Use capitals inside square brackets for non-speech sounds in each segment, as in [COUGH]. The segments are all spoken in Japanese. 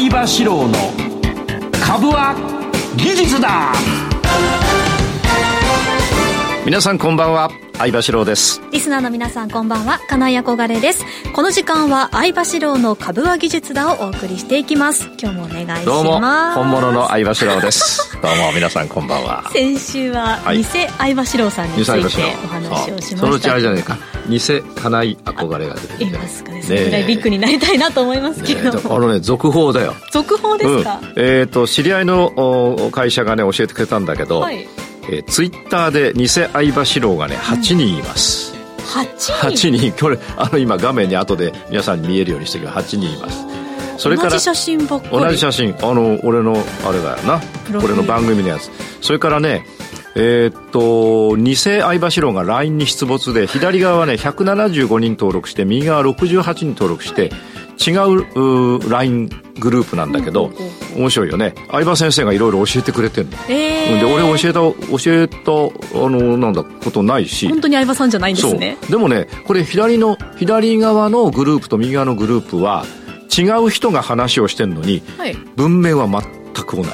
相場志郎の株は技術だ。皆さんこんばんは。相場志郎です。リスナーの皆さんこんばんは。金井憧れです。この時間は相場志郎の株は技術だをお送りしていきます。今日もお願いします。どうも本物の相場志郎です。[LAUGHS] どうも皆さんこんばんは。先週は偽相場志郎さんについてお話をしました。そのうちあれじゃないか。偽金井憧れが出てきますかね。それぐらいビッグになりたいなと思いますけど、ね、あのね続報だよ。続報ですか、うん、えっ、ー、と知り合いの会社がね教えてくれたんだけど、はいえー、ツイッターで偽相場志郎がね8人います、うん、8人 ?8 人。これあの今画面に後で皆さんに見えるようにしてる8人います。それから同じ写真ばっかり。同じ写真。あの俺のあれだよな。俺の番組のやつ。それからねえー、っと偽相場志郎が LINE に出没で左側はね175人登録して右側68人登録して、違う LINE グループなんだけど、面白いよね。相葉先生がいろいろ教えてくれてるの、えー、で俺教えた教えたあのなんだことないし。本当に相葉さんじゃないんですね。でもねこれ左の左側のグループと右側のグループは違う人が話をしてるのに、はい、文面は全く同じ、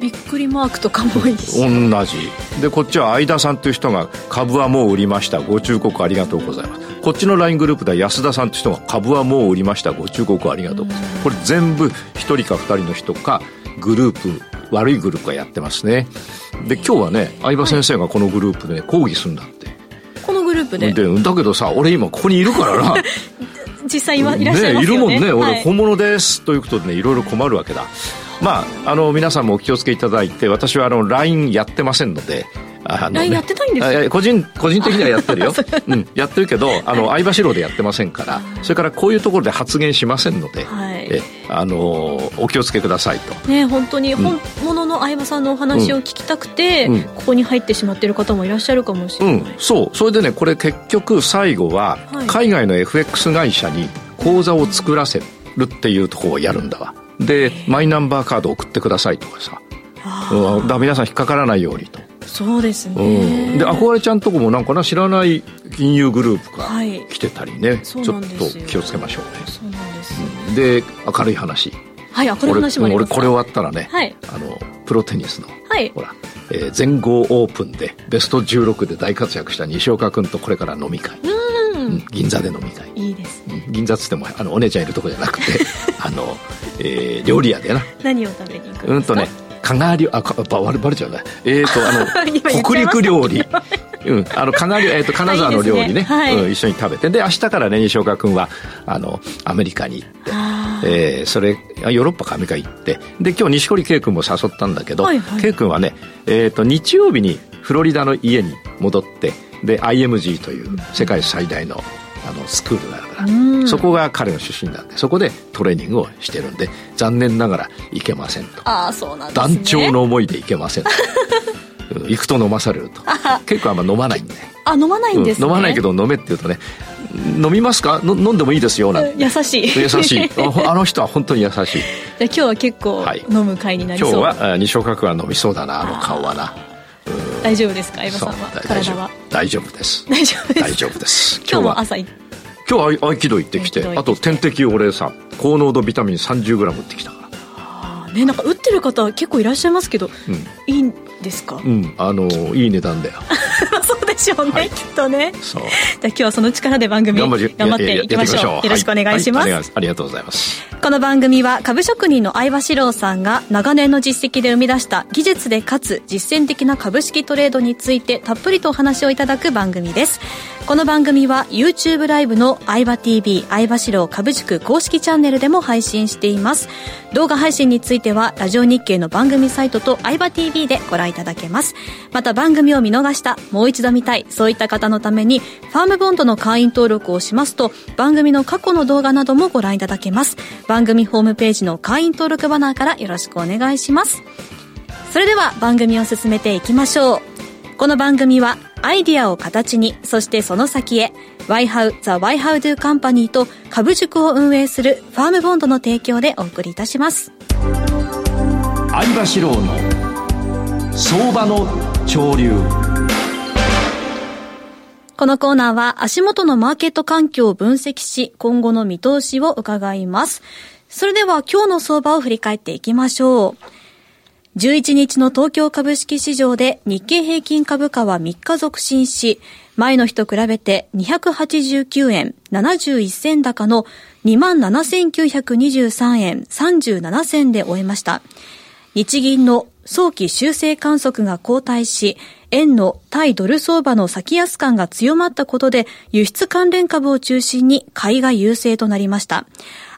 びっくりマークとかもいいし同じ。でこっちは相田さんという人が株はもう売りました。ご忠告ありがとうございます。こっちの LINE グループでは安田さんという人が株はもう売りました。ご忠告ありがとうこれ全部1人か2人の人かグループ悪いグループがやってますね。で今日はね相葉先生がこのグループで、ね、講義するんだって。このグループで。でだけどさ俺今ここにいるからな。[LAUGHS] 実際いらっしゃいますよね、ね、いるもんね、俺本物です。ということでねいろいろ困るわけだまああの皆さんもお気をつけいただいて私はあの LINE やってませんのであの、ね、やってないんです個人個人的にはやってるよ、[LAUGHS] う。ん、やってるけどあの、相場志郎でやってませんからそれからこういうところで発言しませんので、はい、えあのお気をつけくださいと。ね本当に本物の相場さんのお話を聞きたくて、うん、ここに入ってしまっている方もいらっしゃるかもしれない、うん、そう。それでねこれ結局最後は海外の FX 会社に口座を作らせるっていうところをやるんだわでマイナンバーカード送ってくださいとかさ。うん、だ皆さん引っかからないようにと。そうですね、うん、で憧れちゃんとこもなんかな知らない金融グループが来てたりね、はい、ちょっと気をつけましょうね。そうなんです、うん、で明るい話。はい明るい話も俺これ終わったらね、はい、あのプロテニスの、はい、ほら、えー、全豪オープンでベスト16で大活躍した西岡君とこれから飲み会。うん、銀座で飲み会い。いですね。銀座っつってもあのお姉ちゃんいるとこじゃなくて [LAUGHS] あの、えー、料理屋でな。何を食べに行くんですか？うんとね加賀料あばバレちゃうね。えっ、ー、とあの [LAUGHS] 北陸料理。うん、あの金えーと、[LAUGHS] 金沢の料理ね。いいねはい、うん、一緒に食べて。で明日からね西岡君はあのアメリカに行って、えー、それヨーロッパかアメリカ行ってで今日錦織圭君も誘ったんだけど、はいはい、圭君はね、えーと、日曜日にフロリダの家に戻ってで IMG という世界最大のあのスクールがある。からそこが彼の出身なんでそこでトレーニングをしてるんで残念ながら行けませんと。あそうなんです、ね、団長の思いで行けませんと。[LAUGHS] 行くと飲まされると。[LAUGHS] 結構あんま飲まないんで。あ飲まないんです、ね。うん、飲まないけど飲めって言うとね飲みますか？飲んでもいいですよなんて。優しい。優しい。[LAUGHS] あの人は本当に優しい。じゃあ今日は結構飲む会になりそう、はい、今日は西岡君は飲みそうだなあの顔はな。大丈夫ですか？相葉さんは？体は？大丈夫です。大丈夫です。大丈夫です。今日も朝今日合気道行ってきて。あと点滴俺さ高濃度ビタミン 30g 打ってきたから。あねなんか打ってる方結構いらっしゃいますけど、うん、いいんですか？うんあのいい値段だよしょうね、はい、きっとね。そう。じゃあ今日はその力で番組頑張っていきましょう。よろしくお願いします、はい。はい、ありがとうございます。この番組は株職人の相葉史郎さんが長年の実績で生み出した技術でかつ実践的な株式トレードについてたっぷりとお話をいただく番組ですこの番組は YouTube ライブの相葉 TV 相葉史郎株塾公式チャンネルでも配信しています。動画配信についてはラジオ日経の番組サイトと相葉 TV でご覧いただけます。また番組を見逃したもう一度見たいそういった方のためにファームボンドの会員登録をしますと番組の過去の動画などもご覧いただけます。番組ホームページの会員登録バナーからよろしくお願いします。それでは番組を進めていきましょう。この番組はアイディアを形に、そしてその先へ、YHOW The YHOW Do Company と株塾を運営するファームボンドの提供でお送りいたします。相場志郎の相場の潮流。このコーナーは足元のマーケット環境を分析し、今後の見通しを伺います。それでは今日の相場を振り返っていきましょう。11日の東京株式市場で日経平均株価は3日続伸し、前の日と比べて289円71銭高の27,923円37銭で終えました。日銀の早期修正観測が後退し、円の対ドル相場の先安感が強まったことで、輸出関連株を中心に買いが優勢となりました。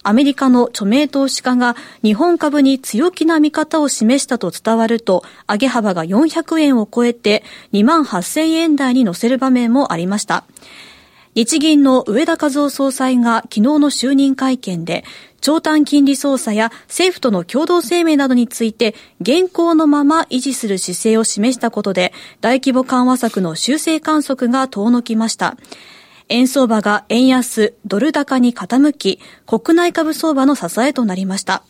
アメリカの著名投資家が日本株に強気な見方を示したと伝わると、上げ幅が400円を超えて2万8000円台に乗せる場面もありました。日銀の上田和夫総裁が昨日の就任会見で、長短金利操作や政府との共同声明などについて現行のまま維持する姿勢を示したことで大規模緩和策の修正観測が遠のきました。円相場が円安、ドル高に傾き、国内株相場の支えとなりました。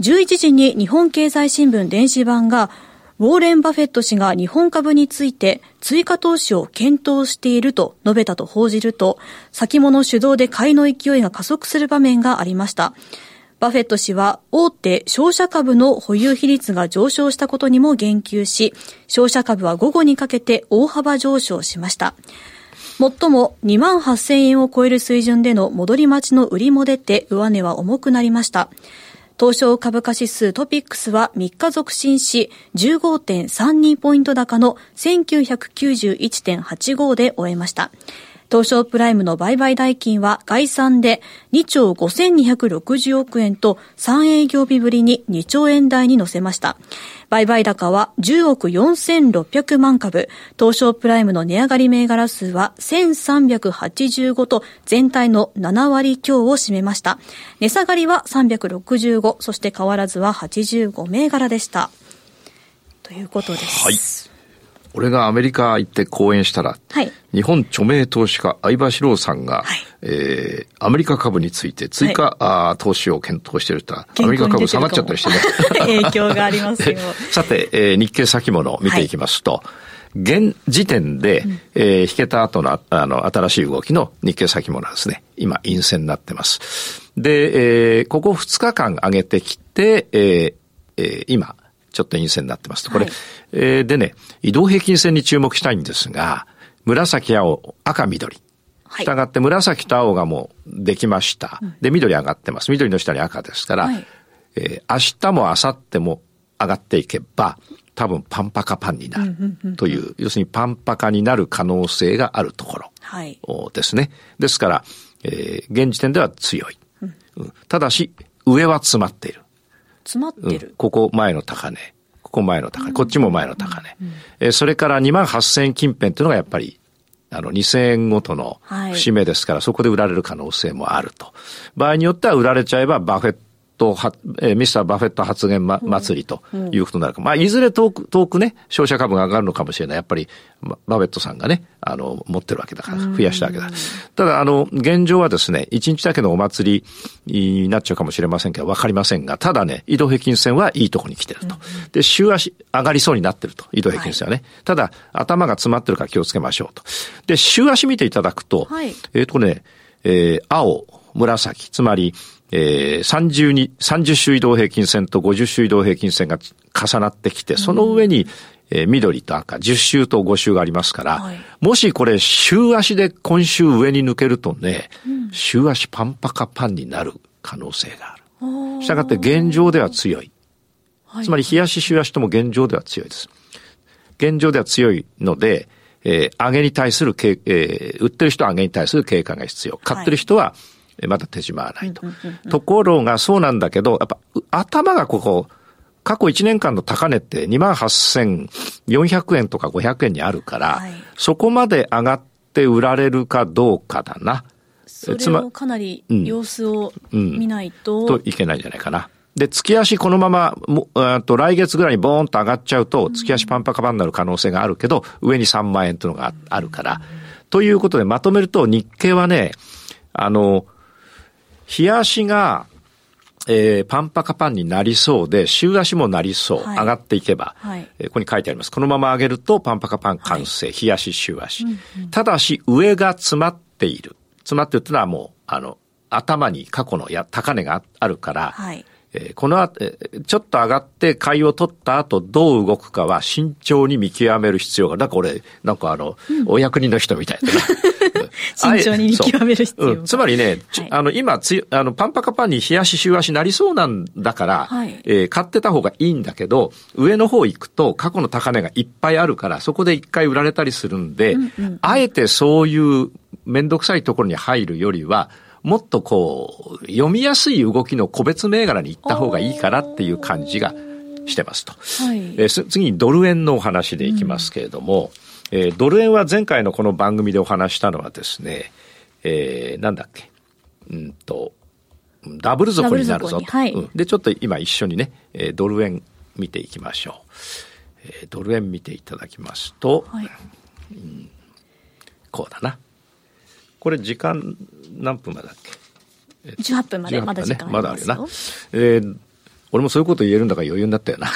11時に日本経済新聞電子版が、ウォーレン・バフェット氏が日本株について追加投資を検討していると述べたと報じると、先物主導で買いの勢いが加速する場面がありました。バフェット氏は大手商社株の保有比率が上昇したことにも言及し、商社株は午後にかけて大幅上昇しました。最も2万8000円を超える水準での戻り待ちの売りも出て上値は重くなりました。東証株価指数トピックスは3日続伸し、15.32ポイント高の1991.85で終えました。東証プライムの売買代金は概算で2兆5260億円と3営業日ぶりに2兆円台に乗せました。売買高は10億4600万株、東証プライムの値上がり銘柄数は1385と全体の7割強を占めました。値下がりは365、そして変わらずは85銘柄でした。ということです。はい俺がアメリカ行って講演したら、はい、日本著名投資家相場志郎さんが、はい、えー、アメリカ株について追加、はい、あ投資を検討してると。アメリカ株下がっちゃったりしてね。[LAUGHS] 影響がありますよ。さて、えー、日経先物を見ていきますと、はい。現時点で、うん、えー、引けた後の、あの、新しい動きの日経先物はですね、今、陰線になってます。で、えー、ここ2日間上げてきて、えーえー、今、ちょっと陰線になってますと。これ、はい、えー、でね、移動平均線に注目したいんですが、紫、青、赤、緑。したがって紫と青がもうできました。で、緑上がってます。緑の下に赤ですから、はい、えー、明日も明後日も上がっていけば、多分パンパカパンになるという、要するにパンパカになる可能性があるところですね。ですから、えー、現時点では強い。うん、ただし、上は詰まっている。詰まってる、うん、ここ前の高値。ここ前の高値。こっちも前の高値。えー、それから2万8000円近辺っていうのがやっぱりあの、2000円ごとの節目ですから、はい、そこで売られる可能性もあると。場合によっては売られちゃえば、バフェットは、えー、ミスター・バフェット発言、ま、祭りということになるか。うん、まあ、いずれ遠く、遠くね、商社株が上がるのかもしれない。やっぱり、バフェットさんがね、あの、持ってるわけだから、増やしたわけだ。ただ、あの、現状はですね、一日だけのお祭りになっちゃうかもしれませんけど、わかりませんが、ただね、移動平均線はいいとこに来てると。で、週足上がりそうになってると。移動平均線はね。はい、ただ、頭が詰まってるから気をつけましょうと。で、週足見ていただくと、はい、えっ、とね、えー、青、紫、つまり、えー、30に、30週移動平均線と50週移動平均線が重なってきて、その上に、えー、緑と赤、10週と5週がありますから、はい、もしこれ週足で今週上に抜けるとね、うん、週足パンパカパンになる可能性がある。したがって現状では強い。つまり、冷やし週足とも現状では強いです。現状では強いので、えー、上げに対する、えー、売ってる人は上げに対する警戒が必要。買ってる人は、はいまだ手締まわないと。ところがそうなんだけど、やっぱ頭がここ、過去1年間の高値って28,400円とか500円にあるから、はい、そこまで上がって売られるかどうかだな。それをかなり様子を見ないと、うんうん、といけないんじゃないかな。で、月足このまま、もと来月ぐらいにボーンと上がっちゃうと、月足パンパカパンになる可能性があるけど、上に3万円というのがあるから。ということでまとめると、日経はね、あの、日足が、えー、パンパカパンになりそうで、週足もなりそう。はい、上がっていけば、はい、えー、ここに書いてあります。このまま上げるとパンパカパン完成。はい、日足、週足、うんうん。ただし、上が詰まっている。詰まってるっていうのはもう、あの、頭に過去のや高値があるから、はい、えー、この後、ちょっと上がって買いを取った後どう動くかは慎重に見極める必要が、なんか俺、なんかあの、うん、お役人の人みたいな。[LAUGHS] 慎重に見極める必要が、う。ん、つまりね、はい、あの、今つあの、パンパカパンに冷やし週足なりそうなんだから、はい、えー、買ってた方がいいんだけど、上の方行くと過去の高値がいっぱいあるから、そこで一回売られたりするんで、うんうんうん、あえてそういうめんどくさいところに入るよりは、もっとこう、読みやすい動きの個別銘柄に行った方がいいかなっていう感じがしてますと。はい、えー、次にドル円のお話でいきますけれども、うん、えー、ドル円は前回のこの番組でお話したのはですね、えー、なんだっけ、うんと、ダブル底になるぞと。はいうん、で、ちょっと今一緒にね、えー、ドル円見ていきましょう。えー、ドル円見ていただきますと、はい、うん、こうだな。これ時間何分までだっけ？18分までまだ時間ありまだあるよな。えー俺もそういうこと言えるんだから余裕になったよな。ね、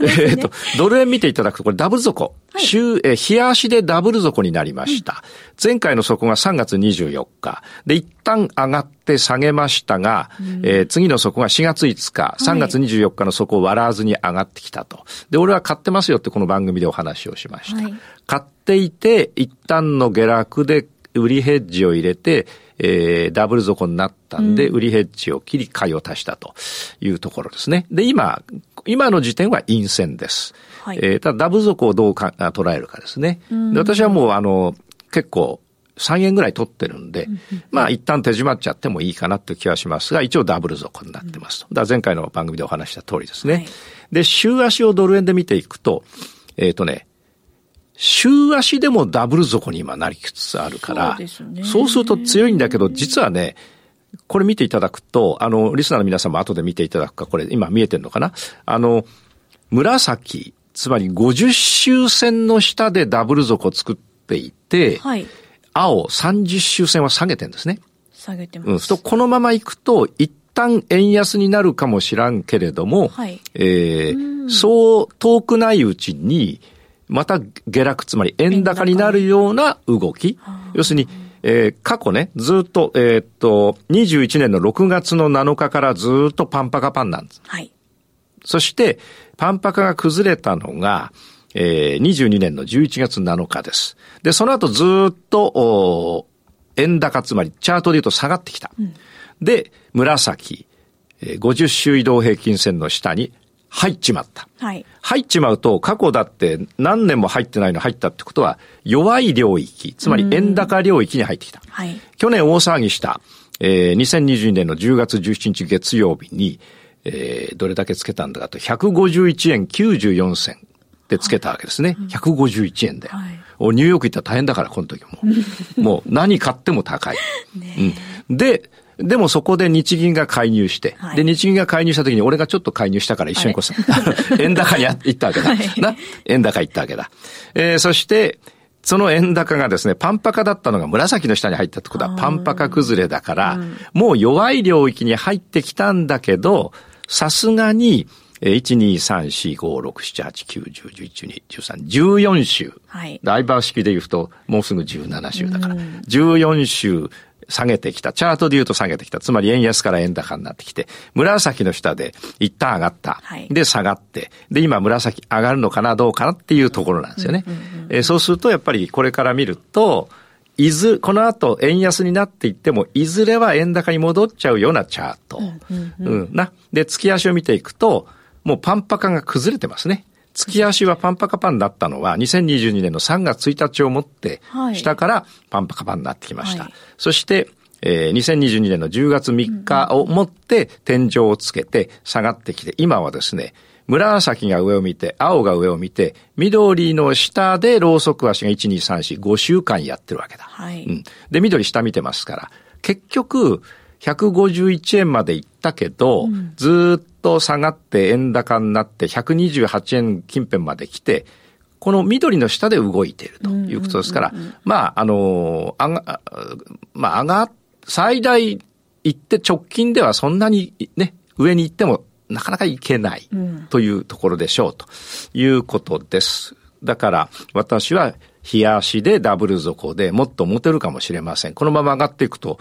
[LAUGHS] えっと、ドル円見ていただくと、これダブル底。はい、週、え、日足でダブル底になりました。うん、前回の底が3月24日。で、一旦上がって下げましたが、うん、えー、次の底が4月5日、3月24日の底を割らずに上がってきたと。で、俺は買ってますよってこの番組でお話をしました。はい、買っていて、一旦の下落で売りヘッジを入れて、えー、ダブル底になったんで、売りヘッジを切り買いを足したというところですね。で、今、今の時点は陰線です。はい、えー、ただダブル底をどうか捉えるかですね。で私はもうあの、結構、3円ぐらい取ってるんで、まあ一旦手締まっちゃってもいいかなって気はしますが、一応ダブル底になってますと。だ前回の番組でお話した通りですね。はい、で、週足をドル円で見ていくと、えっ、ー、とね、週足でもダブル底に今なりつつあるから、そう,、すると強いんだけど、実はね、これ見ていただくと、あの、リスナーの皆さんも後で見ていただくか、これ今見えてるのかな？あの、紫、つまり50周線の下でダブル底を作っていて、はい、青30周線は下げてるんですね。下げてます。うん。このまま行くと、一旦円安になるかもしらんけれども、はい、えー、そう遠くないうちに、また下落、つまり円高になるような動き。要するに、えー、過去ね、ずっと、えー、っと、21年の6月の7日からずっとパンパカパンなんです。はい。そして、パンパカが崩れたのが、えー、22年の11月7日です。で、その後ずっと、お円高、つまりチャートで言うと下がってきた。うん、で、紫、えー、50周移動平均線の下に入っちまった。はい。入っちまうと、過去だって何年も入ってないの入ったってことは、弱い領域、つまり円高領域に入ってきた。はい。去年大騒ぎした、えー、2022年の10月17日月曜日に、えー、どれだけつけたんだかと、151円94銭でつけたわけですね。はい、151円で。はい、ニューヨーク行ったら大変だから、この時も。[LAUGHS] もう何買っても高い。ね、うん、で、でもそこで日銀が介入して、はい、で、日銀が介入した時に俺がちょっと介入したから一緒にこう、はい、[LAUGHS] 円高に行ったわけだ。はい、な？円高行ったわけだ。えー、そして、その円高がですね、パンパカだったのが紫の下に入ったってことはパンパカ崩れだから、もう弱い領域に入ってきたんだけど、さすがに、1、2、3、4、5、6、7、8、9、10、11、12、13、14週。はい。ダイバー式で言うと、もうすぐ17週だから、14週下げてきた。チャートで言うと下げてきた。つまり円安から円高になってきて、紫の下で一旦上がった。はい、で、下がって、で、今紫上がるのかな、どうかなっていうところなんですよね。えそうすると、やっぱりこれから見ると、いず、この後円安になっていっても、いずれは円高に戻っちゃうようなチャート。うん、うん、な。で、月足を見ていくと、もうパンパカが崩れてますね。月足はパンパカパンだったのは、2022年の3月1日をもって、下からパンパカパンになってきました。はい、そして、えー、2022年の10月3日をもって天井をつけて下がってきて、今はですね、紫が上を見て、青が上を見て、緑の下でローソク足が1、2、3、4、5週間やってるわけだ。はい。うん。で、緑下見てますから、結局、151円まで行ったけど、うん、ずっと下がって円高になって128円近辺まで来て、この緑の下で動いているということですから、まあ、あの、あが、まあ、上が、最大行って直近ではそんなにね、上に行ってもなかなか行けないというところでしょうということです。だから私は冷やしでダブル底でもっと持てるかもしれません。このまま上がっていくと、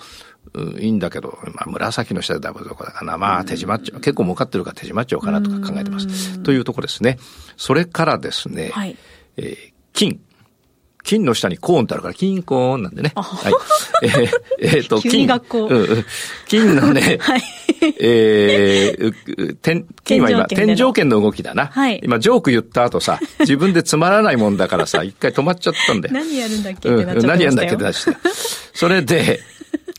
いいんだけど、まあ、紫の下でダブル底だからな。まあ、手締まっちゃう。結構儲かってるから手締まっちゃおうかなとか考えてます。というところですね。それからですね、はい、えー、金。金の下にコーンってあるから、金コーンなんでね。はい。えー、えー、と、[LAUGHS] 金。学校。うん、金のね、[LAUGHS] はい。えー、天、金は今、天井圏の動きだな。はい。今、ジョーク言った後さ、自分でつまらないもんだからさ、一回止まっちゃったんだよ。何やるんだっけってなっちゃった、うん、何やるんだっけってなっちゃった。それで、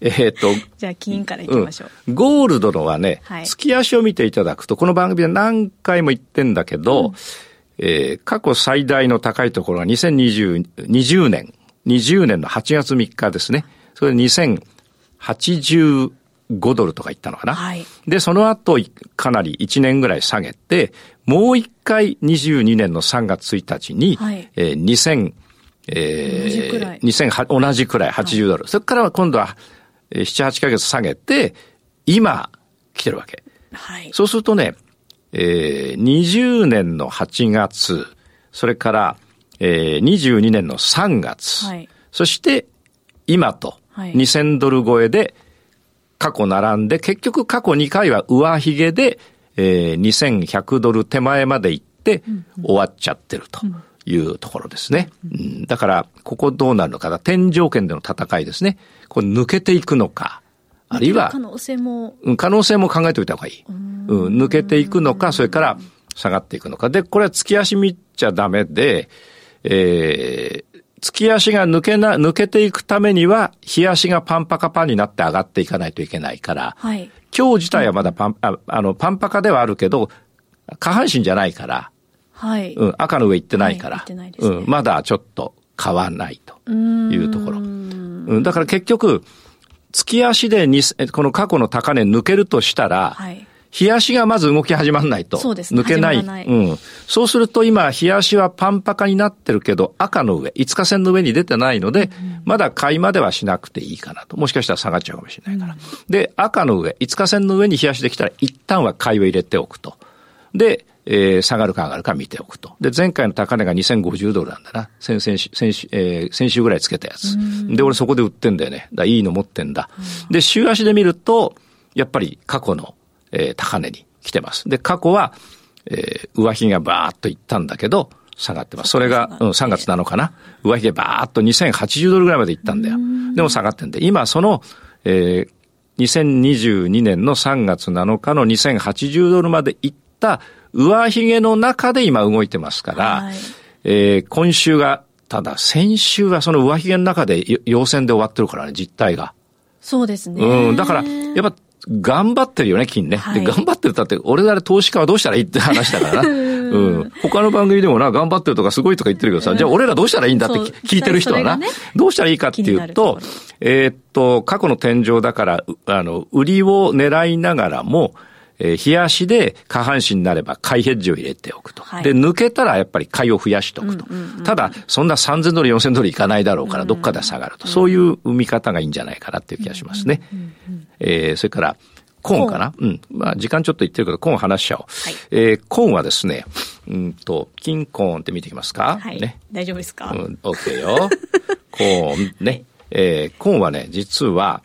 えっ、ー、と。[LAUGHS] じゃあ、金からいきましょう、うん。ゴールドのはね、はい、月足を見ていただくと、この番組で何回も言ってんだけど、うんえー、過去最大の高いところは2020 20年、20年の8月3日ですね。それで2085ドルとか言ったのかな。はい、で、その後、かなり1年ぐらい下げて、もう一回22年の3月1日に、はい、えー、2000、えー、2000同じくらい80ドル。はい、それから今度は、えー、7、8ヶ月下げて、今、来てるわけ。はい、そうするとね、えー、20年の8月、それから、えー、22年の3月、はい、そして今と2000ドル超えで過去並んで、結局過去2回は上髭で、えー、2100ドル手前まで行って終わっちゃってるというところですね。うん、だから、ここどうなるのか、天井圏での戦いですね。これ抜けていくのか、あるいは、可能性も。可能性も考えておいた方がいい。うん、抜けていくのか、それから下がっていくのか。で、これは月足見ちゃダメで、えー、月足が抜けな、抜けていくためには、日足がパンパカパンになって上がっていかないといけないから、はい、今日自体はまだパン、ああの、パンパカではあるけど、下半身じゃないから、はい。うん、赤の上行ってないから、はいね、うん、まだちょっと買わないというところ。うん、だから結局、月足でにこの過去の高値抜けるとしたら、はい、日足がまず動き始まらないと。抜けない。ないうん。そうすると今、日足はパンパカになってるけど、赤の上、5日線の上に出てないので、うん、まだ買いまではしなくていいかなと。もしかしたら下がっちゃうかもしれないから。うん、で、赤の上、5日線の上に日足できたら、一旦は買いを入れておくと。で、えー、下がるか上がるか見ておくと。で、前回の高値が2050ドルなんだな。先々週、先週、えー、先週ぐらいつけたやつ。で、俺そこで売ってんだよね。だいいの持ってんだ。で、週足で見ると、やっぱり過去のえー、高値に来てます。で、過去は、えー、上髭がバーっといったんだけど、下がってます。それが、うん、3月なのかな上髭バーっと2080ドルぐらいまでいったんだよ。でも下がってんで、今その、えー、2022年の3月7日の2080ドルまでいった上髭の中で今動いてますから、はい、えー、今週が、ただ先週はその上髭の中で陽線で終わってるからね、実態が。そうですね。うん。だから、やっぱ頑張ってるよね、金ね。はい、で、頑張ってるったって、俺ら投資家はどうしたらいいって話だからな。[LAUGHS] うん。他の番組でもな、頑張ってるとかすごいとか言ってるけどさ、じゃあ俺らどうしたらいいんだって聞いてる人はな、ね、どうしたらいいかっていうと、えー、っと、過去の天井だから、あの、売りを狙いながらも、えー、冷やしで下半身になれば買いヘッジを入れておくと。はい、で、抜けたらやっぱり買いを増やしておくと。ただ、そんな3000ドル、4000ドルいかないだろうから、どっかで下がると。そういう見方がいいんじゃないかなっていう気がしますね。えー、それから、コーンかな？うん。まあ、時間ちょっと言ってるけど、コーン話しちゃおう。はい、えー、コーンはですね、うんと、金コーンって見ていきますか？はい。ね。大丈夫ですか？うん、OK よ。[LAUGHS] コーン、ね。えー、コーンはね、実は、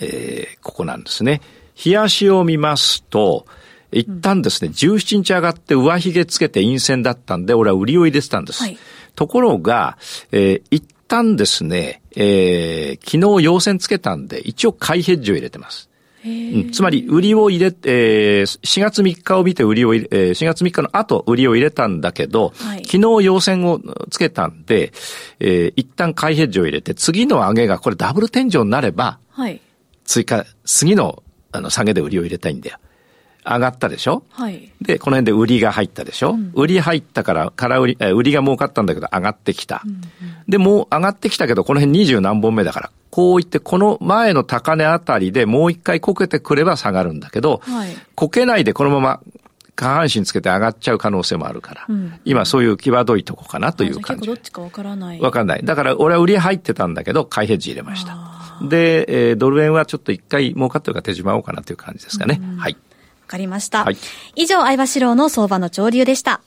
えー、ここなんですね。冷やしを見ますと、一旦ですね、17日上がって上髭つけて陰線だったんで、俺は売りを入れてたんです。はい、ところが、えー、一旦ですね、えー、昨日陽線つけたんで、一応買いヘッジを入れてます。うん、つまり、売りを入れ、えー、4月3日を見て売りを入れ、えー、4月3日の後、売りを入れたんだけど、はい、昨日陽線をつけたんで、えー、一旦買いヘッジを入れて、次の上げがこれダブル天井になれば、はい、追加、次の、あの、下げで売りを入れたいんだよ。上がったでしょ？はい。で、この辺で売りが入ったでしょ、うん、売り入ったから、から売り、売りが儲かったんだけど上がってきた。うんうん、で、もう上がってきたけど、この辺二十何本目だから、こう言って、この前の高値あたりでもう一回こけてくれば下がるんだけど、はい、こけないでこのまま下半身つけて上がっちゃう可能性もあるから、うん、今そういう際どいとこかなという感じ。どっちかわからない。わかんない。だから俺は売り入ってたんだけど、買いヘッジ入れました。で、えー、ドル円はちょっと一回儲かってるから手締まおうかなという感じですかね。はい。かりました。はい、以上、相場志郎の相場の潮流でした。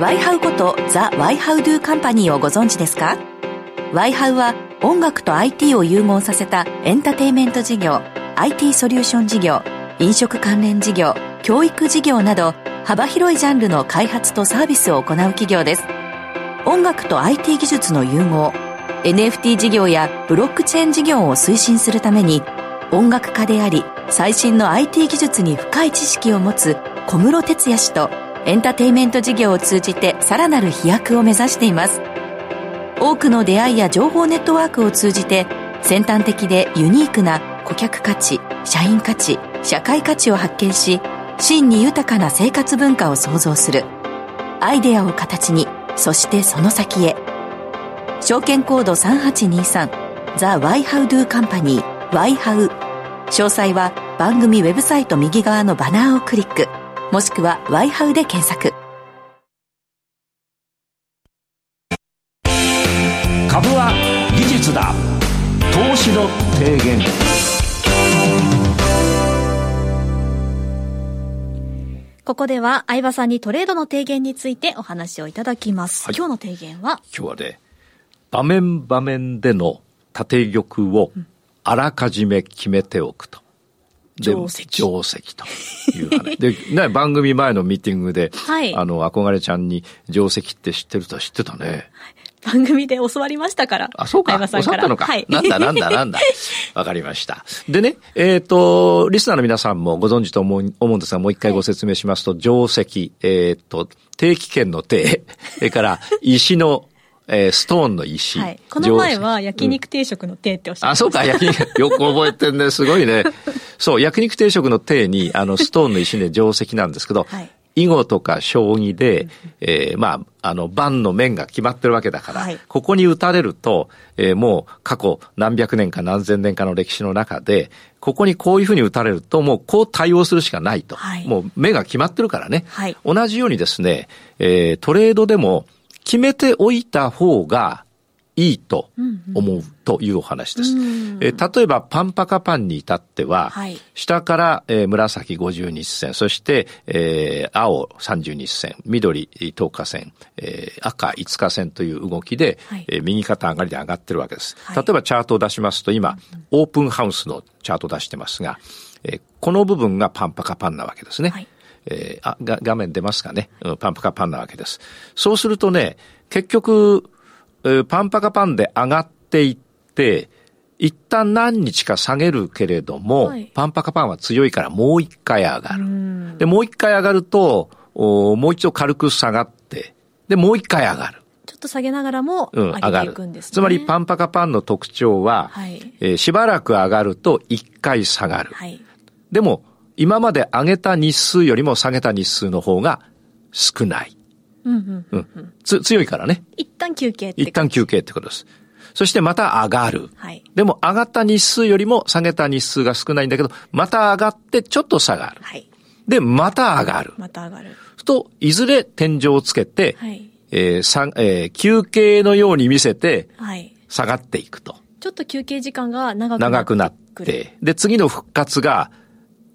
ワイハウことザ・ワイハウドゥカンパニーをご存知ですか？ワイハウは音楽と IT を融合させたエンターテイメント事業、IT ソリューション事業、飲食関連事業、教育事業など幅広いジャンルの開発とサービスを行う企業です。音楽と IT 技術の融合、NFT 事業やブロックチェーン事業を推進するために音楽家であり最新の IT 技術に深い知識を持つ小室哲哉氏とエンターテインメント事業を通じてさらなる飛躍を目指しています。多くの出会いや情報ネットワークを通じて先端的でユニークな顧客価値社員価値社会価値を発見し真に豊かな生活文化を創造する。アイデアを形にそしてその先へ。証券コード3823ザ・ワイハウドゥカンパニーワイハウ。詳細は番組ウェブサイト右側のバナーをクリックもしくはワイハウで検索。株は技術だ。投資の提言。ここでは相葉さんにトレードの提言についてお話をいただきます、はい、今日の提言は？今日はね場面場面での縦玉をあらかじめ決めておくと。定石。定石という話。で、ね、番組前のミーティングで、はい、あの、憧れちゃんに定石って知ってると知ってたね。番組で教わりましたから。あ、そうか。教わったのか。はい。なんだなんだなんだ。[LAUGHS] わかりました。でね、えっ、ー、と、リスナーの皆さんもご存知と思う思うんですが、もう一回ご説明しますと、定石、えっ、ー、と、定期券の定、それから石のえー、ストーンの石。はい。この前は焼肉定食の定っておっしゃってました、うん、あ、そうか、焼肉、[LAUGHS] よく覚えてんね。すごいね。そう、焼肉定食の定に、[LAUGHS] あの、ストーンの石で定石なんですけど、はい、囲碁とか将棋で、えー、まあ、あの、盤の面が決まってるわけだから、はい、ここに打たれると、えー、もう過去何百年か何千年かの歴史の中で、ここにこういうふうに打たれると、もうこう対応するしかないと。はい、もう目が決まってるからね。はい、同じようにですね、えー、トレードでも、決めておいた方がいいと思うというお話です。うん。え例えばパンパカパンに至っては、はい、下から、えー、紫50日線、そして、えー、青30日線、緑10日線、えー、赤5日線という動きで、はい、えー、右肩上がりで上がってるわけです。はい、例えばチャートを出しますと今、オープンハウスのチャートを出してますが、えー、この部分がパンパカパンなわけですね。はいえー、あが画面出ますかね、うん、パンパカパンなわけです。そうするとね、結局、えー、パンパカパンで上がっていって、一旦何日か下げるけれども、はい、パンパカパンは強いからもう一回上がる。で、もう一回上がると、おもう一度軽く下がって、で、もう一回上がる。ちょっと下げながらも上げていくんです、ね、つまりパンパカパンの特徴は、はい、えー、しばらく上がると一回下がる。はい、でも、今まで上げた日数よりも下げた日数の方が少ない。うんうんうんうん、つ強いからね。一旦休憩一旦休憩ってことです。そしてまた上がる。はい、でも上がった日数よりも下げた日数が少ないんだけど、また上がってちょっと下がる。はい、で、また上がる。また上がる。と、いずれ天井をつけて、はい、えーさえー、休憩のように見せて、下がっていくと。ちょっと休憩時間が長くなって長くなって、で、次の復活が、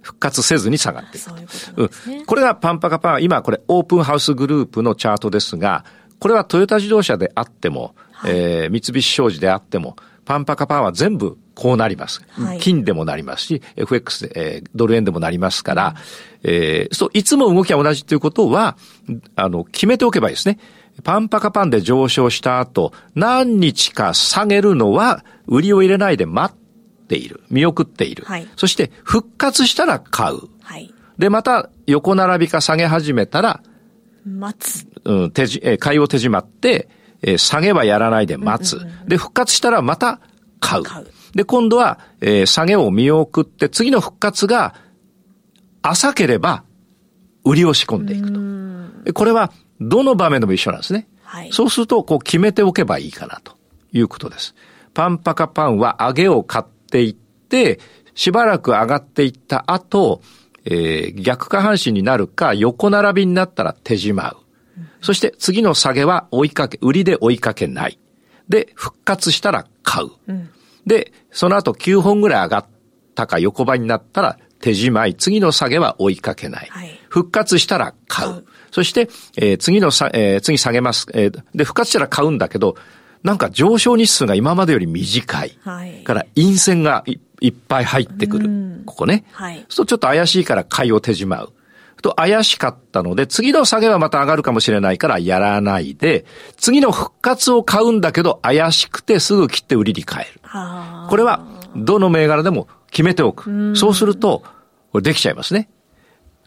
復活せずに下がっていくと。ううね、これがパンパカパン、今これオープンハウスグループのチャートですが、これはトヨタ自動車であっても、はい、えー、三菱商事であっても、パンパカパンは全部こうなります。はい、金でもなりますし、FX で、えー、ドル円でもなりますから、うん、えー、そう、いつも動きは同じということは、あの、決めておけばいいですね。パンパカパンで上昇した後、何日か下げるのは、売りを入れないで待っている。見送っている。はい、そして復活したら買う。はい、で、また横並びか下げ始めたら、待つ。うん、手じ、え買いを手締まって、えー、下げはやらないで待つ。で、復活したらまた買う。買うで、今度は、えー、下げを見送って、次の復活が浅ければ、売りを仕込んでいくと。これは、どの場面でも一緒なんですね。はい、そうすると、こう決めておけばいいかなということです。パンパカパンは上げを買っていって、しばらく上がっていった後、えー、逆下半身になるか、横並びになったら手じまう。そして次の下げは追いかけ、売りで追いかけない。で、復活したら買う。うん、で、その後9本ぐらい上がったか横ばいになったら手じまい。次の下げは追いかけない。はい、復活したら買う。そして、えー、次のさ、えー、次下げます。えー、で、復活したら買うんだけど、なんか上昇日数が今までより短い。はい、から陰線がいいっぱい入ってくる。ここね。はい。そうちょっと怪しいから買いを手じまう。と怪しかったので、次の下げはまた上がるかもしれないからやらないで、次の復活を買うんだけど怪しくてすぐ切って売りに変える。これはどの銘柄でも決めておく。そうすると、これできちゃいますね。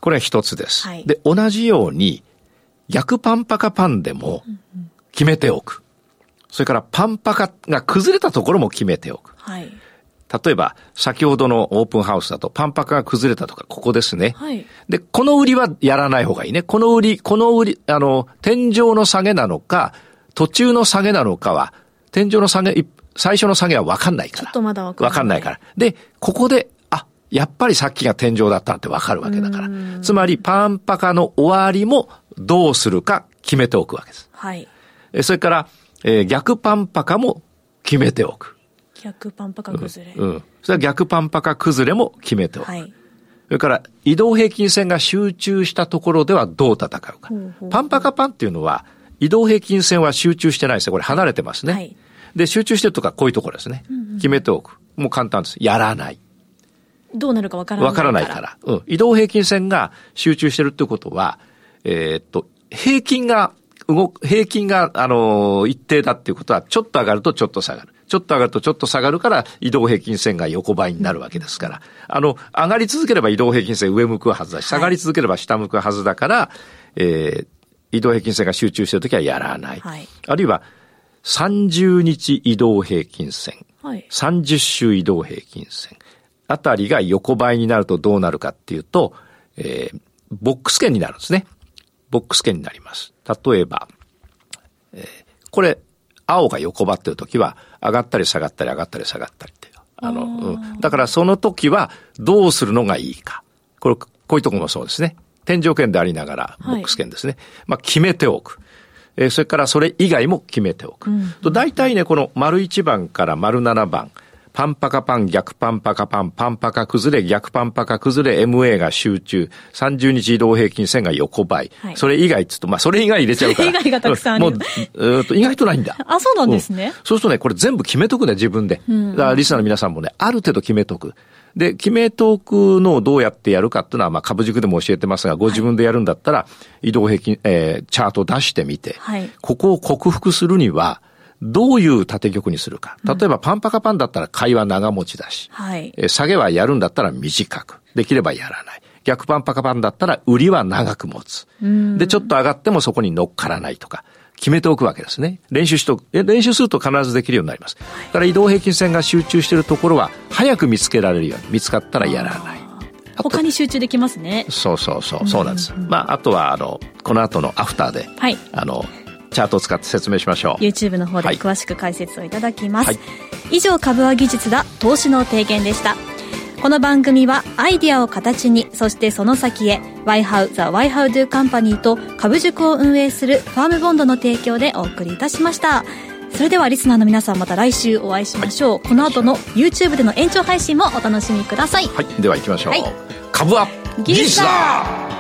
これは一つです。はい、で、同じように、逆パンパカパンでも決めておく。それからパンパカが崩れたところも決めておく。はい、例えば、先ほどのオープンハウスだとパンパカが崩れたとか、ここですね。はい、で、この売りはやらない方がいいね。この売り、この売り、あの、天井の下げなのか、途中の下げなのかは、天井の下げ、最初の下げは分かんないから。ちょっとまだ分かんない。分かんないから。で、ここでやっぱりさっきが天井だったってわかるわけだから。つまり、パンパカの終わりもどうするか決めておくわけです。はい。それから、えー、逆パンパカも決めておく。逆パンパカ崩れ。うん。うん、それは逆パンパカ崩れも決めておく。はい。それから、移動平均線が集中したところではどう戦うか。ほうほうパンパカパンっていうのは、移動平均線は集中してないですよ。これ離れてますね。はい。で、集中してるとかこういうところですね。うんうん、決めておく。もう簡単です。やらない。どうなるかわからないから。わからないから。うん。移動平均線が集中してるってことは、えー、っと、平均が、動く、平均が、あのー、一定だっていうことは、ちょっと上がるとちょっと下がる。ちょっと上がるとちょっと下がるから、移動平均線が横ばいになるわけですから。あの、上がり続ければ移動平均線上向くはずだし、下がり続ければ下向くはずだから、はい、えー、移動平均線が集中してるときはやらない。はい、あるいは、30日移動平均線。はい、30週移動平均線。あたりが横ばいになるとどうなるかっていうと、えー、ボックス圏になるんですね。ボックス圏になります。例えば、えー、これ、青が横ばってる時は、上がったり下がったり上がったり下がったりっていう。あの、うん。だからその時は、どうするのがいいか。これ、こういうところもそうですね。天井圏でありながら、ボックス圏ですね。はい、まあ、決めておく。えー、それからそれ以外も決めておく。うん、と大体ね、この丸1番から丸7番、パンパカパン、逆パンパカパン、パンパカ崩れ、逆パンパカ崩れ、MA が集中、30日移動平均線が横ばい。はい、それ以外っつうと、まあ、それ以外入れちゃうから。それ以外がたくさん。もう、えー、と意外とないんだ。あ、そうなんですね。そうするとね、これ全部決めとくね、自分で。うん、だからリスナーの皆さんもね、ある程度決めとく。で、決めておくのをどうやってやるかっていうのは、まあ、株塾でも教えてますが、ご自分でやるんだったら、移動平均、えー、チャート出してみて、はい、ここを克服するには、どういう縦玉にするか。例えばパンパカパンだったら買いは長持ちだし、はい、下げはやるんだったら短く。できればやらない。逆パンパカパンだったら売りは長く持つ。で、ちょっと上がってもそこに乗っからないとか。決めておくわけですね。練習しと、練習すると必ずできるようになります。だから移動平均線が集中しているところは、早く見つけられるように、見つかったらやらない。他に集中できますね。そうそうそう、そうなんです。まあ、あとは、あの、この後のアフターで、はい、あの、チャートを使って説明しましょう。YouTube の方で詳しく解説をいただきます、はい、以上株は技術だ投資の提言でした。この番組はアイディアを形にそしてその先へ YHOW The YHOWDO Company と株塾を運営するファームボンドの提供でお送りいたしました。それではリスナーの皆さんまた来週お会いしましょう、はい、この後の YouTube での延長配信もお楽しみください。はい。では行きましょう、はい、株は技術だ